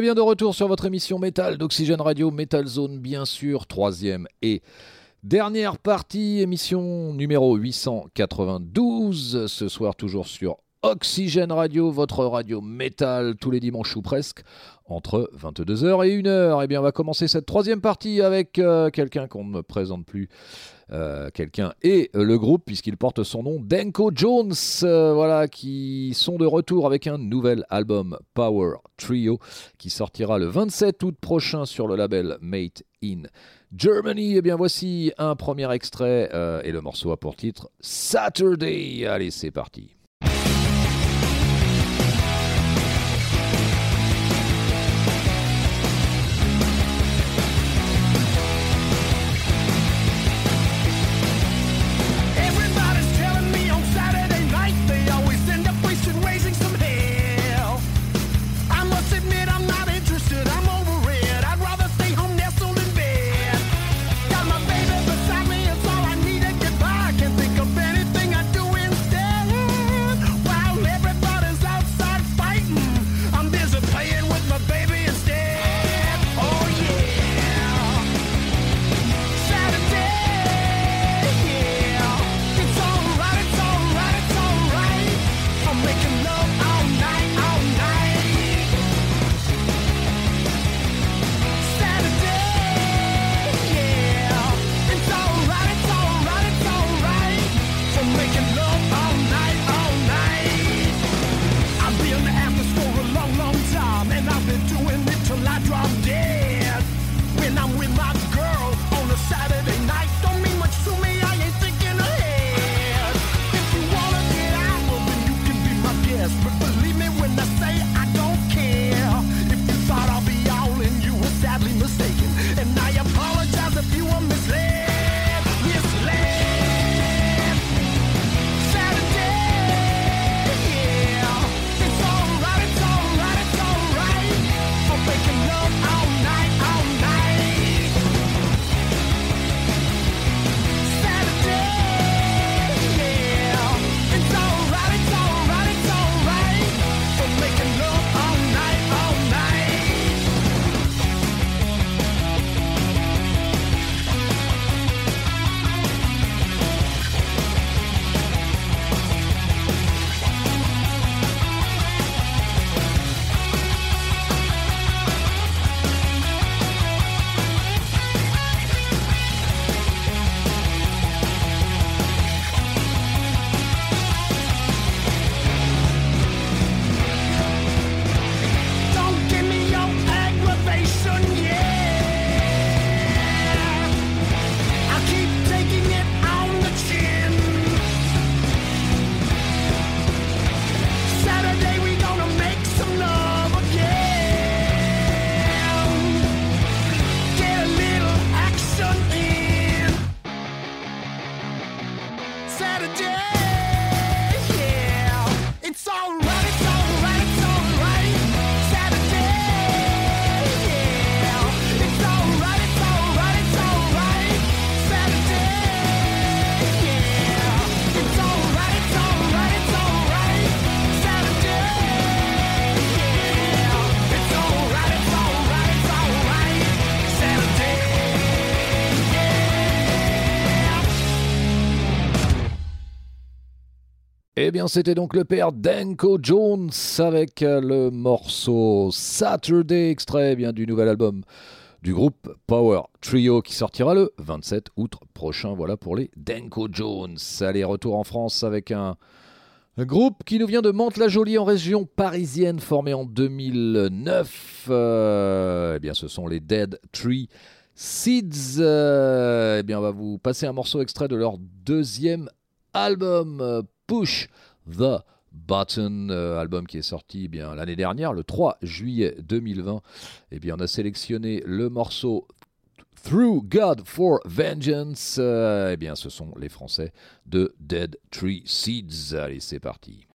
Et bien de retour sur votre émission Métal d'Oxygène Radio, Metal Zone bien sûr, troisième et dernière partie, émission numéro 892, ce soir toujours sur Oxygène Radio, votre radio métal tous les dimanches ou presque, entre 22h et 1h. Et bien on va commencer cette troisième partie avec euh, quelqu'un qu'on ne me présente plus. Euh, quelqu'un. Et le groupe puisqu'il porte son nom Denko Jones euh, voilà qui sont de retour avec un nouvel album Power Trio qui sortira le 27 août prochain sur le label Made in Germany. Et eh bien voici un premier extrait euh, et le morceau a pour titre Saturday. Allez c'est parti c'était donc le père Denko Jones avec euh, le morceau Saturday, extrait bien du nouvel album du groupe Power Trio qui sortira le 27 août prochain. Voilà pour les Denko Jones. Allez, retour en France avec un, groupe qui nous vient de Mantes-la-Jolie en région parisienne, formé en 2009. Euh, eh bien, ce sont les Dead Tree Seeds. Euh, eh bien, on va vous passer un morceau extrait de leur deuxième album. Push the Button, euh, album qui est sorti eh bien l'année dernière, le 3 juillet 2020. Eh bien, on a sélectionné le morceau Through God for Vengeance. Euh, eh bien, ce sont les Français de Dead Tree Seeds. Allez, c'est parti.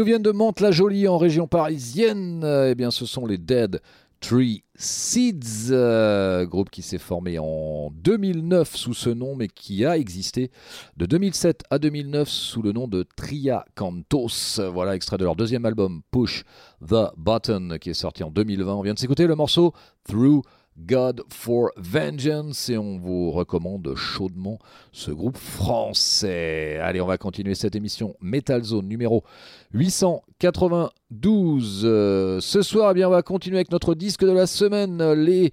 Nous viennent de Mantes-la-Jolie en région parisienne. Eh bien, ce sont les Dead Tree Seeds, euh, groupe qui s'est formé en 2009 sous ce nom, mais qui a existé de 2007 à 2009 sous le nom de Tria Cantos. Voilà, extrait de leur deuxième album, Push the Button, qui est sorti en 2020. On vient de s'écouter le morceau Through God for Vengeance et on vous recommande chaudement ce groupe français. Allez, on va continuer cette émission Metal Zone numéro 892. Euh, ce soir, eh bien, on va continuer avec notre disque de la semaine, les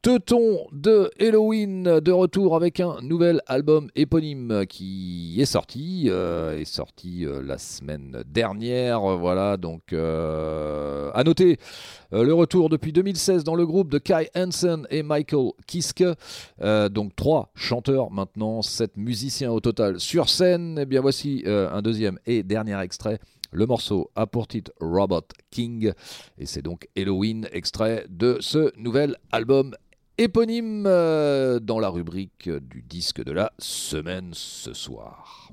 Teuton de Halloween de retour avec un nouvel album éponyme qui est sorti, euh, est sorti euh, la semaine dernière. Voilà, donc euh, à noter le retour depuis 2016 dans le groupe de Kai Hansen et Michael Kiske. donc trois chanteurs maintenant, sept musiciens au total sur scène. Et eh bien voici un deuxième et dernier extrait. Le morceau a pour titre Robot King et c'est donc Halloween, extrait de ce nouvel album éponyme euh, dans la rubrique du disque de la semaine ce soir.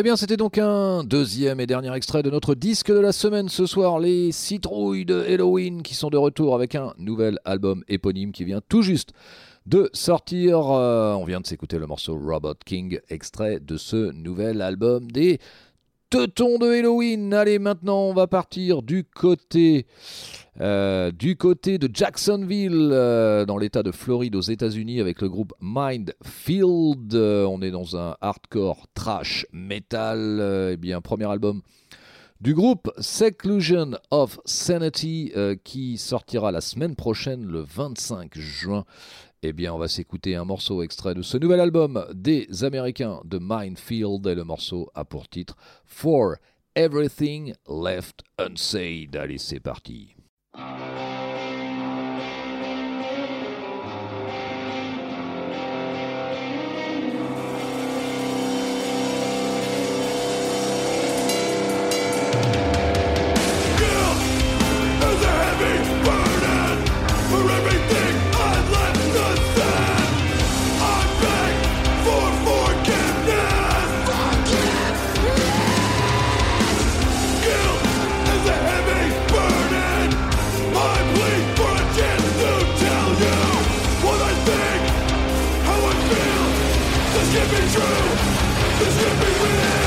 Eh bien, c'était donc un deuxième et dernier extrait de notre disque de la semaine ce soir, les citrouilles de Halloween qui sont de retour avec un nouvel album éponyme qui vient tout juste de sortir. Euh, on vient de s'écouter le morceau Robot King, extrait de ce nouvel album des Teutons de Halloween. Allez, maintenant, on va partir du côté euh, du côté de Jacksonville, euh, dans l'état de Floride aux États-Unis, avec le groupe Mindfield. Euh, on est dans un hardcore trash metal. eh bien, premier album du groupe Seclusion of Sanity qui sortira la semaine prochaine, le 25 juin. Eh bien, on va s'écouter un morceau extrait de ce nouvel album des Américains de Mindfield et le morceau a pour titre For Everything Left Unsaid. Allez, c'est parti. true This could be real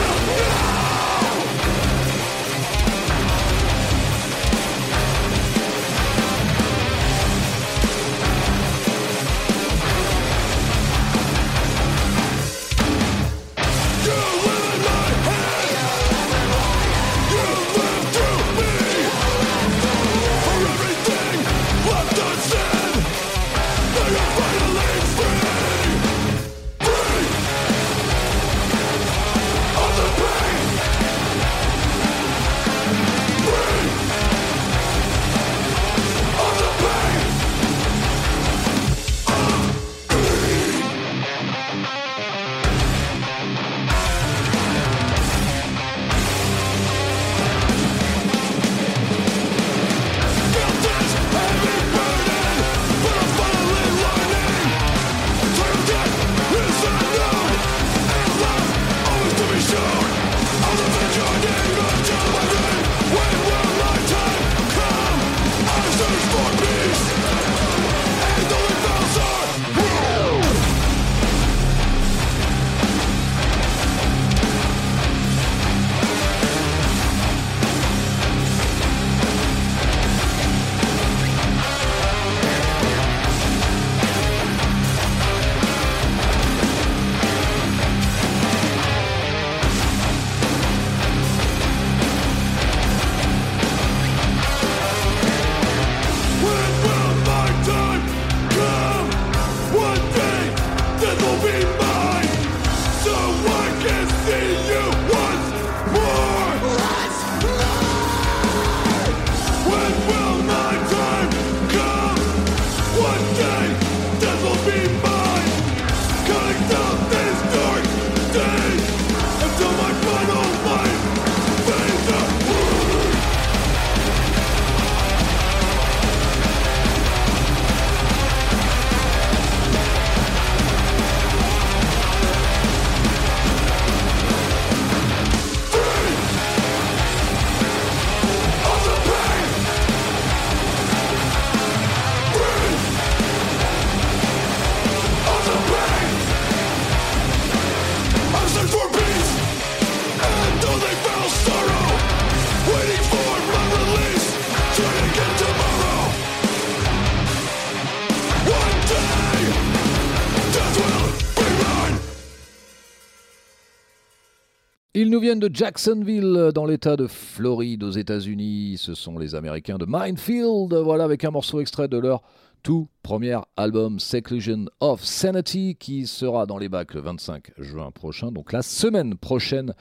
nous viennent de Jacksonville, dans l'état de Floride, aux États-Unis. Ce sont les Américains de Minefield. Voilà, avec un morceau extrait de leur tout premier album Seclusion of Sanity qui sera dans les bacs le 25 juin prochain, donc la semaine prochaine.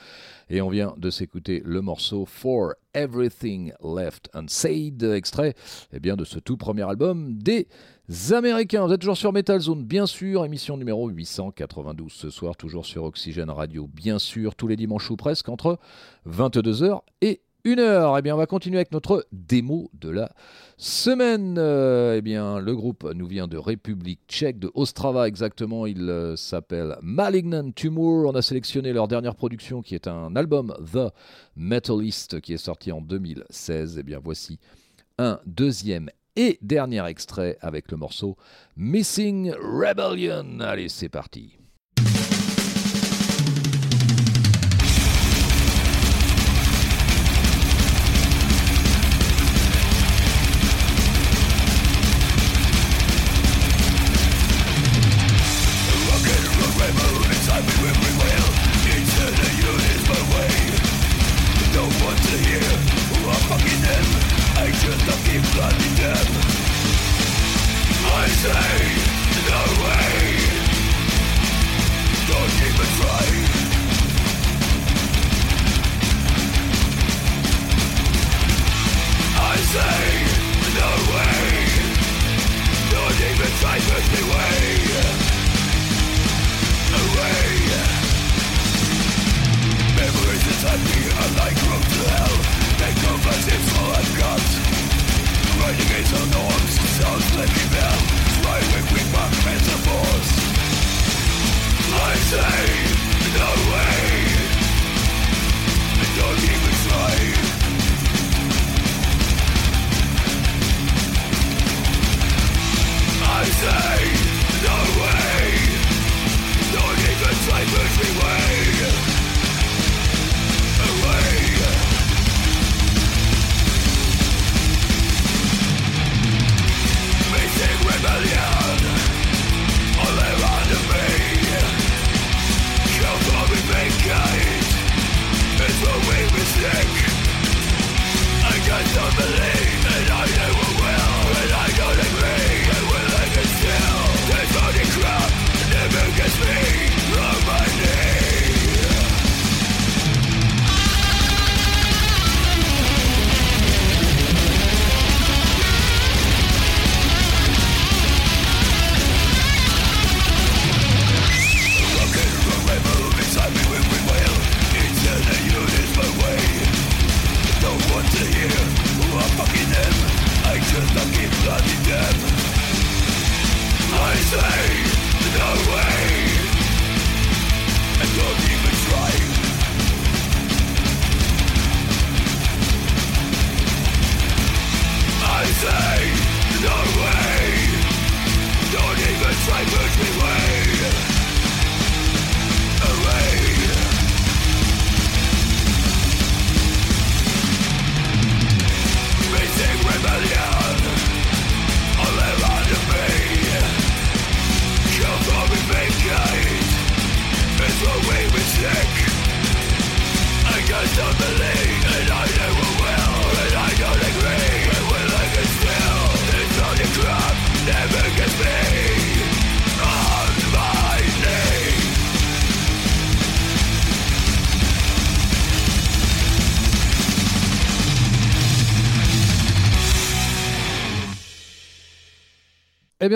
Et on vient de s'écouter le morceau For Everything Left Unsaid, extrait eh bien, de ce tout premier album des Américains. Vous êtes toujours sur Metal Zone, bien sûr, émission numéro 892 ce soir, toujours sur Oxygène Radio, bien sûr, tous les dimanches ou presque, entre 22h et une heure. Eh bien, on va continuer avec notre démo de la semaine. Euh, eh bien, le groupe nous vient de République tchèque, de Ostrava exactement. Il euh, s'appelle Malignant Tumor. On a sélectionné leur dernière production qui est un album The Metalist qui est sorti en 2016. Eh bien, voici un deuxième et dernier extrait avec le morceau Missing Rebellion. Allez, c'est parti.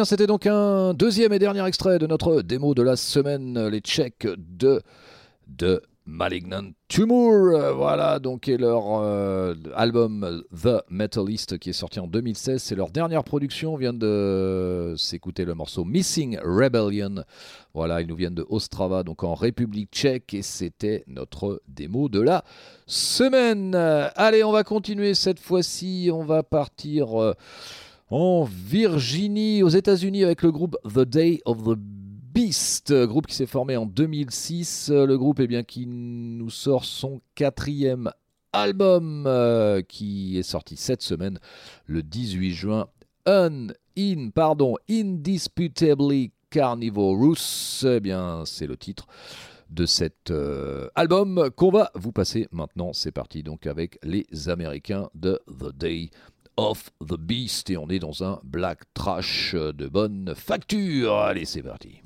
C'était donc un deuxième et dernier extrait de notre démo de la semaine, les Tchèques de, de Malignant Tumor. Voilà, donc, et leur euh, album The Metalist qui est sorti en 2016. C'est leur dernière production. On vient de s'écouter le morceau Missing Rebellion. Voilà, ils nous viennent de Ostrava, donc en République tchèque. Et c'était notre démo de la semaine. Allez, on va continuer cette fois-ci. On va partir. Euh, en Virginie, aux États-Unis, avec le groupe The Day of the Beast, groupe qui s'est formé en 2006. Le groupe eh bien, qui nous sort son quatrième album euh, qui est sorti cette semaine, le 18 juin. Un in, pardon, Indisputably Carnivorous, eh bien, c'est le titre de cet euh, album qu'on va vous passer maintenant. C'est parti donc avec les Américains de The Day of the Beast et on est dans un black trash de bonne facture. Allez, c'est parti.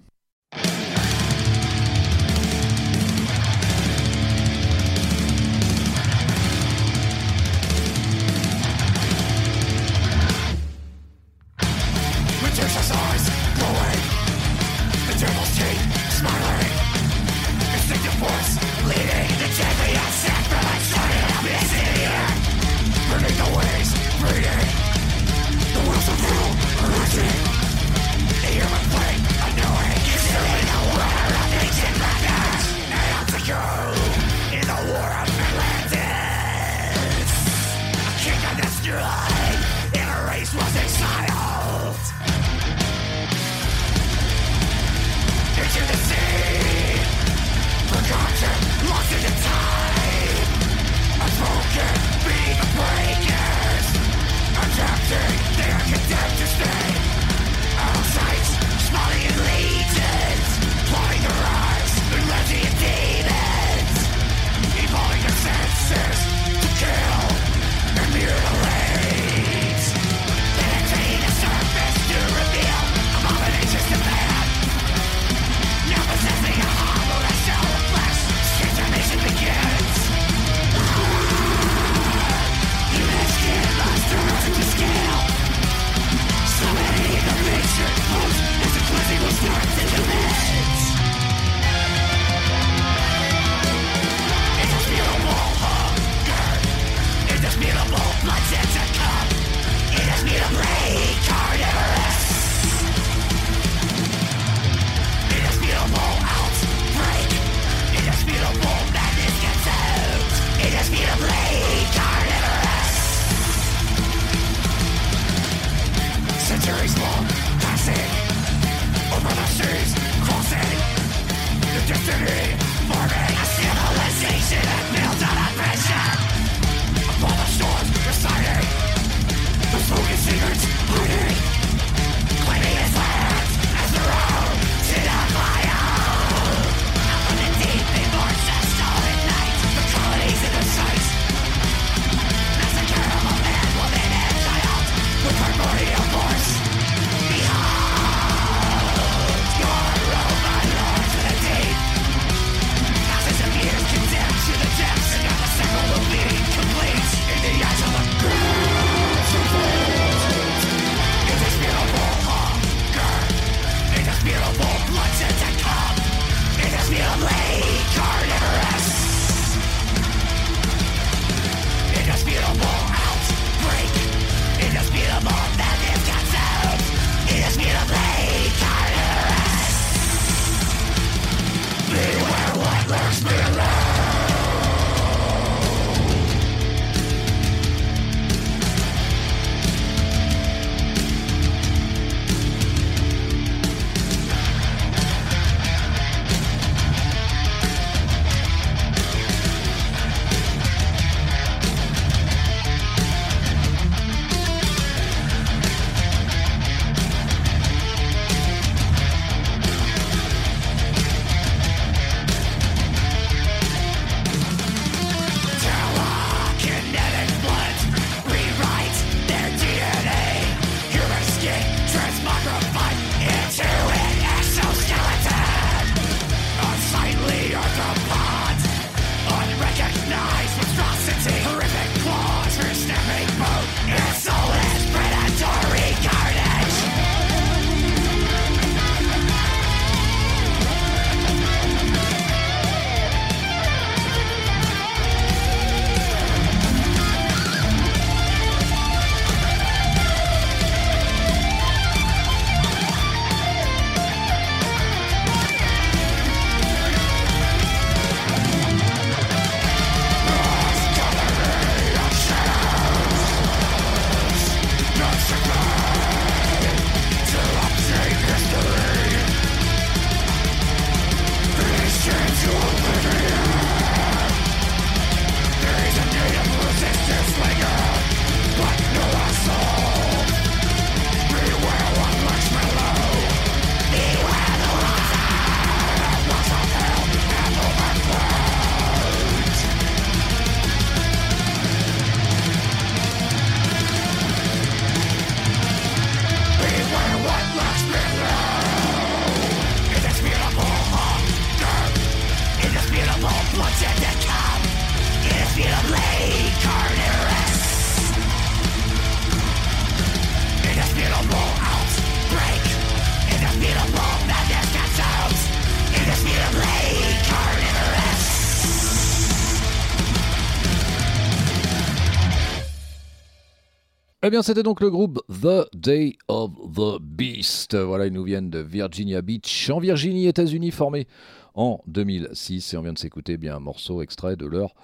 Eh bien, c'était donc le groupe The Day of the Beast. Voilà, ils nous viennent de Virginia Beach, en Virginie, États-Unis, formés en 2006. Et on vient de s'écouter bien un morceau extrait de leur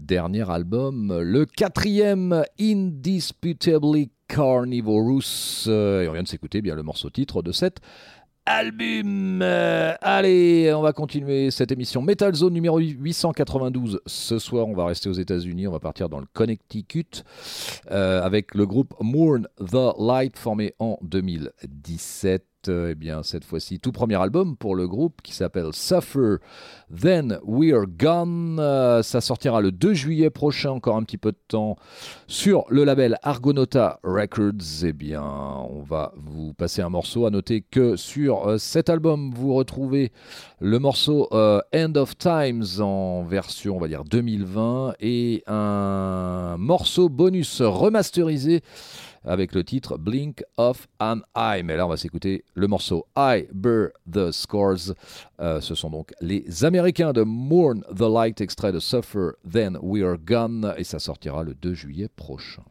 dernier album, le quatrième Indisputably Carnivorous. Et on vient de s'écouter bien le morceau titre de cette album. Euh, allez, on va continuer cette émission Metal Zone numéro 892. Ce soir, on va rester aux États-Unis, on va partir dans le Connecticut euh, avec le groupe Mourn the Light formé en 2017 eh bien, cette fois-ci, tout premier album pour le groupe qui s'appelle Suffer, Then We're Gone. Euh, ça sortira le 2 juillet prochain, encore un petit peu de temps, sur le label Argonauta Records. Eh bien, on va vous passer un morceau. À noter que sur euh, cet album, vous retrouvez le morceau euh, End of Times en version, on va dire, 2020 et un morceau bonus remasterisé avec le titre Blink of an Eye. Mais là, on va s'écouter le morceau I Bear the Scores. Euh, ce sont donc les Américains de Mourn the Light, extrait de Suffer, Then We Are Gone, et ça sortira le 2 juillet prochain.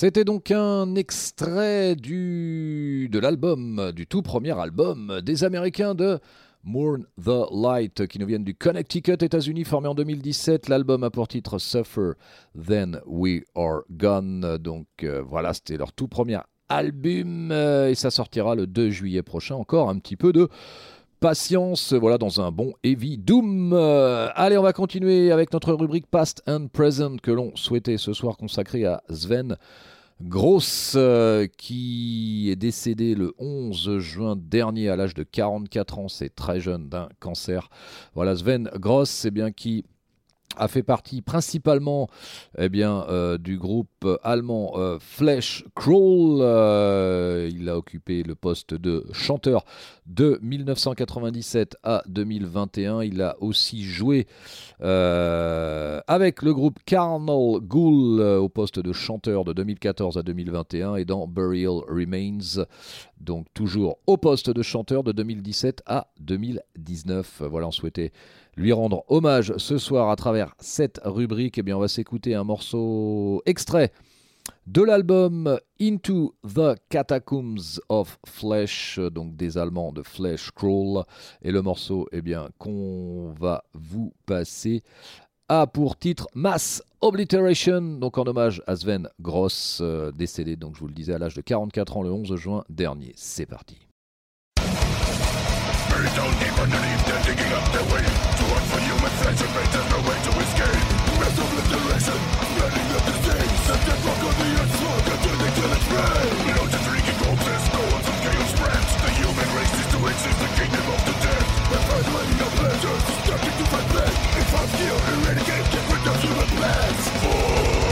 C'était donc un extrait du, de l'album, du tout premier album des Américains de Mourn the Light, qui nous viennent du Connecticut, États-Unis, formé en 2017. L'album a pour titre Suffer, Then We Are Gone. Donc euh, voilà, c'était leur tout premier album euh, et ça sortira le 2 juillet prochain. Encore un petit peu de patience, voilà, dans un bon heavy doom. Euh, allez, on va continuer avec notre rubrique Past and Present que l'on souhaitait ce soir consacrer à Sven Gross, euh, qui est décédé le 11 juin dernier à l'âge de 44 ans, c'est très jeune, d'un cancer. Voilà, Sven Gross, c'est bien qui a fait partie principalement eh bien, euh, du groupe allemand euh, Flesh Crawl. Euh, il a occupé le poste de chanteur de 1997 à 2021. Il a aussi joué avec le groupe Carnal Ghoul au poste de chanteur de 2014 à 2021 et dans Burial Remains. Donc toujours au poste de chanteur de 2017 à 2019. Voilà, on souhaitait lui rendre hommage ce soir à travers cette rubrique. Eh bien, on va s'écouter un morceau extrait de l'album Into the Catacombs of Flesh, donc des Allemands de Flesh Crawl. Et le morceau eh bien, qu'on va vous passer a pour titre Mass Obliteration, donc en hommage à Sven Gross, euh, décédé, donc je vous le disais, à l'âge de 44 ans le 11 juin dernier. C'est parti. Fear and renegade, different does human plans for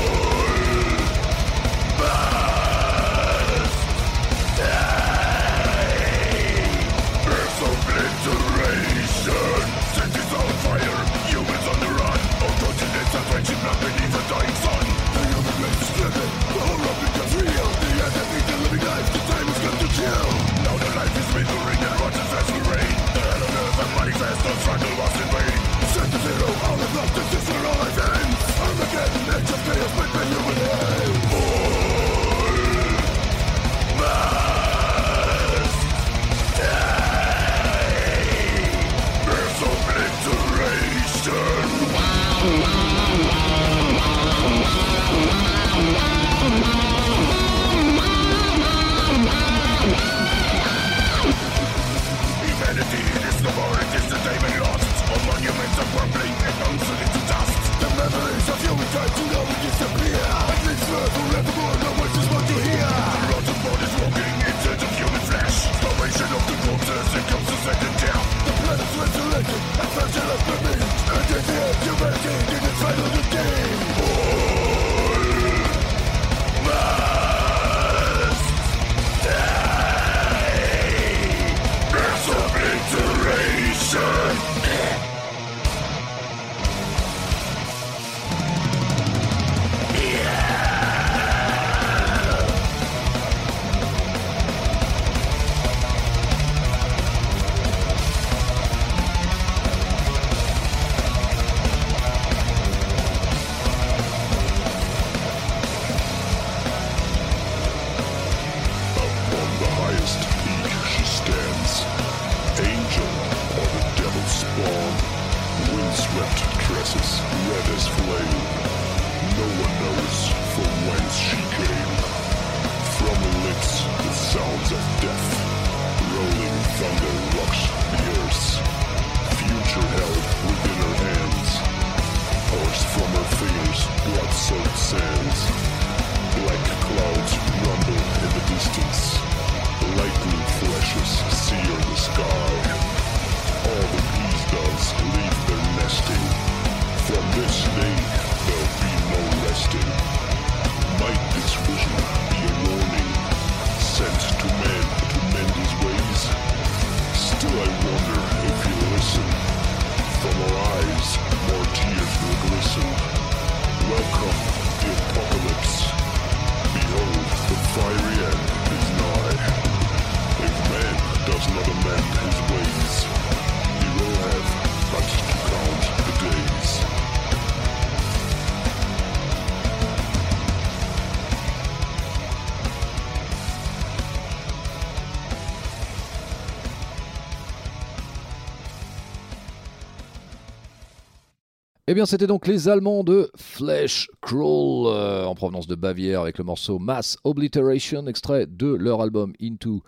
c'était donc les Allemands de Flesh Crawl, euh, en provenance de Bavière, avec le morceau Mass Obliteration, extrait de leur album Into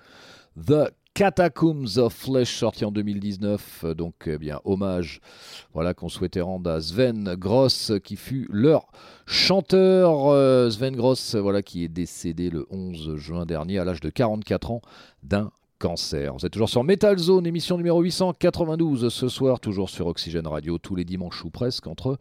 the Catacombs of Flesh, sorti en 2019. Euh, donc, eh bien, hommage voilà, qu'on souhaitait rendre à Sven Gross, qui fut leur chanteur. Euh, Sven Gross, voilà, qui est décédé le 11 juin dernier à l'âge de 44 ans d'un cancer. Vous êtes toujours sur Metal Zone, émission numéro 892 ce soir, toujours sur Oxygène Radio, tous les dimanches ou presque, entre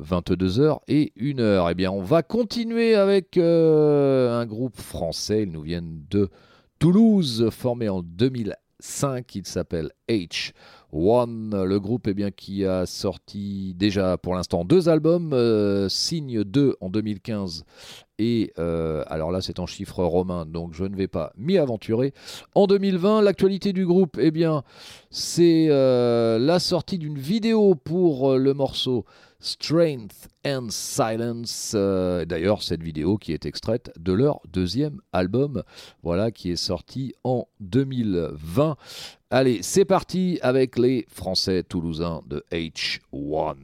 22h et 1h. Eh bien, on va continuer avec euh, un groupe français, ils nous viennent de Toulouse, formé en 2005, il s'appelle H. One, le groupe eh bien, qui a sorti déjà pour l'instant deux albums, euh, Signe 2 en 2015 et euh, alors là c'est en chiffre romain donc je ne vais pas m'y aventurer. En 2020, l'actualité du groupe, eh bien c'est euh, la sortie d'une vidéo pour le morceau Strength and Silence. D'ailleurs, cette vidéo qui est extraite de leur deuxième album, voilà, qui est sorti en 2020. Allez, c'est parti avec les Français toulousains de H1.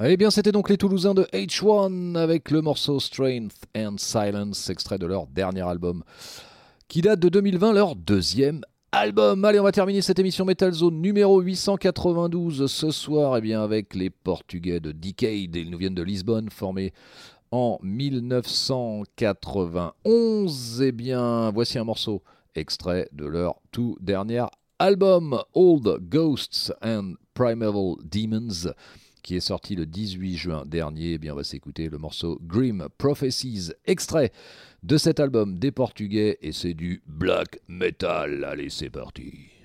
Eh bien, c'était donc les Toulousains de H1 avec le morceau Strength and Silence, extrait de leur dernier album, qui date de 2020, leur deuxième album. Allez, on va terminer cette émission Metal Zone numéro 892 ce soir, eh bien, avec les Portugais de Decade. Ils nous viennent de Lisbonne, formés en 1991. Eh bien, voici un morceau extrait de leur tout dernier album, Old Ghosts and Primeval Demons qui est sorti le 18 juin dernier. Eh bien, on va s'écouter le morceau Grim Prophecies, extrait de cet album des Portugais, et c'est du black metal. Allez, c'est parti.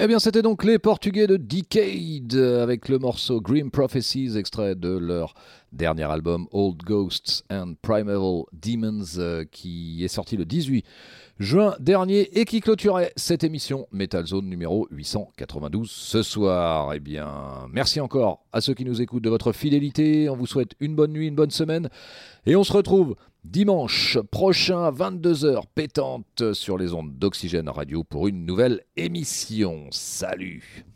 Eh bien, c'était donc les Portugais de Decade avec le morceau Grim Prophecies, extrait de leur dernier album Old Ghosts and Primeval Demons, euh, qui est sorti le 18 juin dernier et qui clôturait cette émission Metal Zone numéro 892 ce soir. Eh bien, merci encore à ceux qui nous écoutent de votre fidélité. On vous souhaite une bonne nuit, une bonne semaine et on se retrouve dimanche prochain à 22h pétante sur les ondes d'Oxygène Radio pour une nouvelle émission. Salut